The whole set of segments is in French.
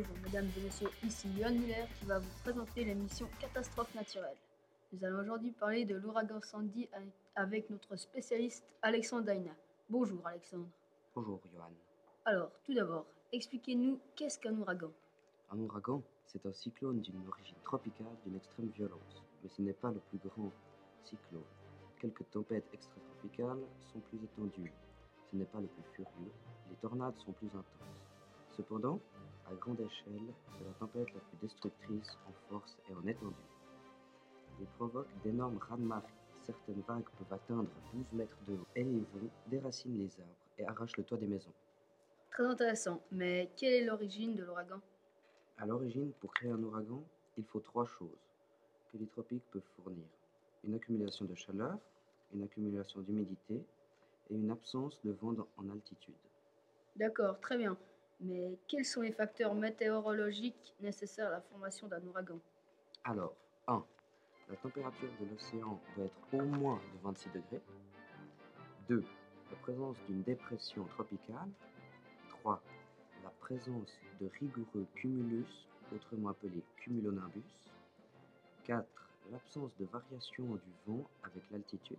Bonjour mesdames et messieurs, ici Johan Muller qui va vous présenter l'émission Catastrophe naturelle. Nous allons aujourd'hui parler de l'ouragan Sandy avec notre spécialiste Alexandre Daina. Bonjour Alexandre. Bonjour Johan. Alors, tout d'abord, expliquez-nous qu'est-ce qu'un ouragan? Un ouragan, c'est un cyclone d'une origine tropicale d'une extrême violence, mais ce n'est pas le plus grand cyclone. Quelques tempêtes extratropicales sont plus étendues. Ce n'est pas le plus furieux. Les tornades sont plus intenses. Cependant, à grande échelle, c'est la tempête la plus destructrice en force et en étendue. Il provoque d'énormes raz-de-marée. Certaines vagues peuvent atteindre 12 mètres de haut et les vents déracinent les arbres et arrachent le toit des maisons. Très intéressant, mais quelle est l'origine de l'ouragan? À l'origine, pour créer un ouragan, il faut trois choses que les tropiques peuvent fournir. Une accumulation de chaleur, une accumulation d'humidité et une absence de vent en altitude. D'accord, très bien. Mais quels sont les facteurs météorologiques nécessaires à la formation d'un ouragan? Alors, 1. La température de l'océan doit être au moins de 26 degrés. 2. La présence d'une dépression tropicale. 3. La présence de rigoureux cumulus, autrement appelé cumulonimbus. 4. L'absence de variation du vent avec l'altitude.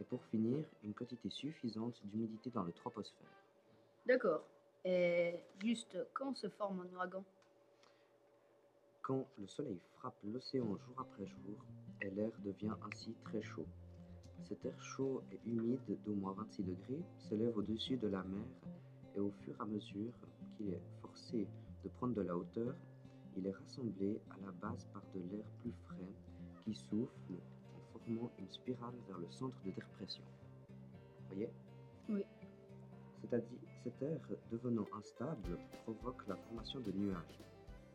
Et pour finir, une quantité suffisante d'humidité dans le troposphère. D'accord. Et juste, quand se forme un ouragan? Quand le soleil frappe l'océan jour après jour, et l'air devient ainsi très chaud. Cet air chaud et humide d'au moins 26 degrés s'élève au-dessus de la mer et au fur et à mesure qu'il est forcé de prendre de la hauteur, il est rassemblé à la base par de l'air plus frais qui souffle en formant une spirale vers le centre de dépression. Voyez? Oui. C'est-à-dire, cet air devenant instable provoque la formation de nuages.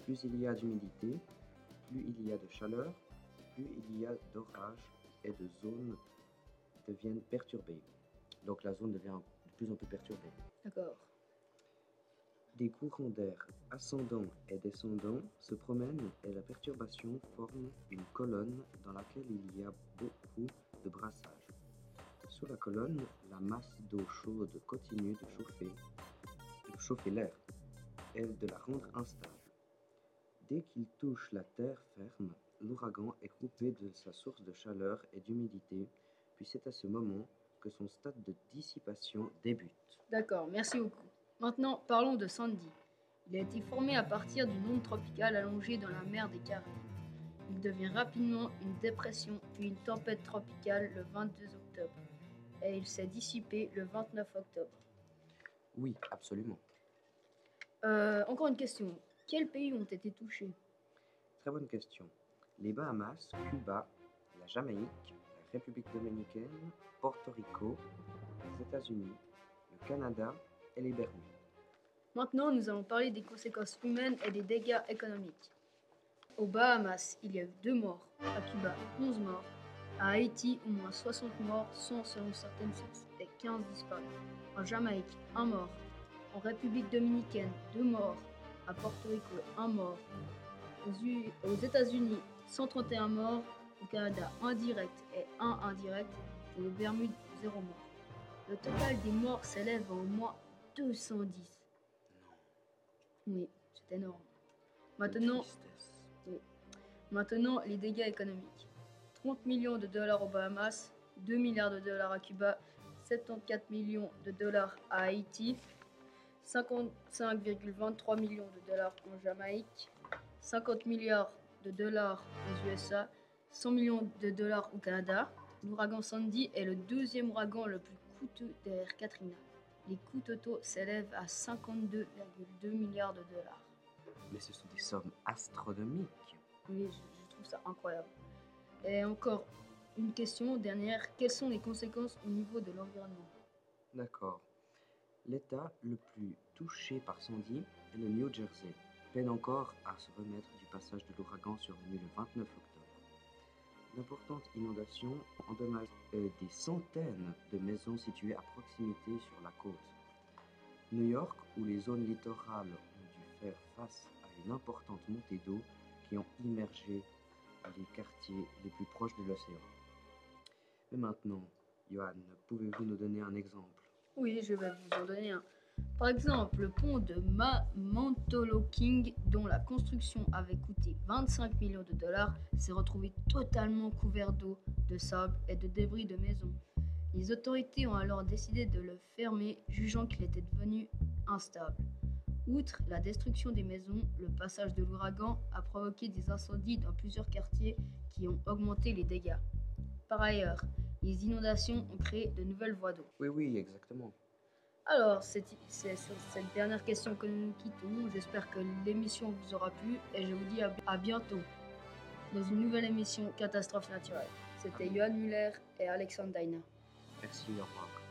Plus il y a d'humidité, plus il y a de chaleur, plus il y a d'orages et de zones deviennent perturbées. Donc la zone devient de plus en plus perturbée. D'accord. Des courants d'air ascendants et descendants se promènent et la perturbation forme une colonne dans laquelle il y a beaucoup de brassage. La colonne, la masse d'eau chaude continue de chauffer, de chauffer l'air et de la rendre instable. Dès qu'il touche la terre ferme, l'ouragan est coupé de sa source de chaleur et d'humidité, puis c'est à ce moment que son stade de dissipation débute. D'accord, merci beaucoup. Maintenant, parlons de Sandy. Il a été formé à partir d'une onde tropicale allongée dans la mer des Caraïbes. Il devient rapidement une dépression puis une tempête tropicale le 22 octobre. Et il s'est dissipé le 29 octobre. Oui, absolument. Euh, encore une question. Quels pays ont été touchés? Très bonne question. Les Bahamas, Cuba, la Jamaïque, la République dominicaine, Porto Rico, les États-Unis, le Canada et les Bermudes. Maintenant, nous allons parler des conséquences humaines et des dégâts économiques. Aux Bahamas, il y a eu deux morts. À Cuba, 11 morts. À Haïti, au moins 60 morts, sont selon certaines sources et 15 disparus. En Jamaïque, un mort. En République dominicaine, deux morts. À Porto Rico, un mort. Aux, U- aux États-Unis, 131 morts. Au Canada, un direct et un indirect. Et aux Bermudes, zéro mort. Le total des morts s'élève à au moins 210. Oui, c'est énorme. Maintenant. Maintenant, les dégâts économiques. 30 millions de dollars aux Bahamas, 2 milliards de dollars à Cuba, 74 millions de dollars à Haïti, 55,23 millions de dollars en Jamaïque, 50 milliards de dollars aux USA, 100 millions de dollars au Canada. L'ouragan Sandy est le deuxième ouragan le plus coûteux derrière Katrina. Les coûts totaux s'élèvent à 52,2 milliards de dollars. Mais ce sont des sommes astronomiques. Oui, je, je trouve ça incroyable. Et encore une question dernière. Quelles sont les conséquences au niveau de l'environnement? D'accord. L'État le plus touché par Sandy est le New Jersey. Peine encore à se remettre du passage de l'ouragan survenu le 29 octobre. D'importantes inondations endommagent euh, des centaines de maisons situées à proximité sur la côte. New York, où les zones littorales ont dû faire face à une importante montée d'eau qui ont immergé les quartiers les plus proches de l'océan. Mais maintenant, Johan, pouvez-vous nous donner un exemple? Oui, je vais vous en donner un. Par exemple, le pont de Ma King, dont la construction avait coûté 25 millions de dollars, s'est retrouvé totalement couvert d'eau, de sable et de débris de maisons. Les autorités ont alors décidé de le fermer, jugeant qu'il était devenu instable. Outre la destruction des maisons, le passage de l'ouragan a provoqué des incendies dans plusieurs quartiers qui ont augmenté les dégâts. Par ailleurs, les inondations ont créé de nouvelles voies d'eau. Oui, oui, exactement. Alors, c'est sur cette dernière question que nous nous quittons. J'espère que l'émission vous aura plu et je vous dis à, bientôt dans une nouvelle émission Catastrophe naturelle. C'était Johan Muller et Alexandre Daina. Merci, au revoir.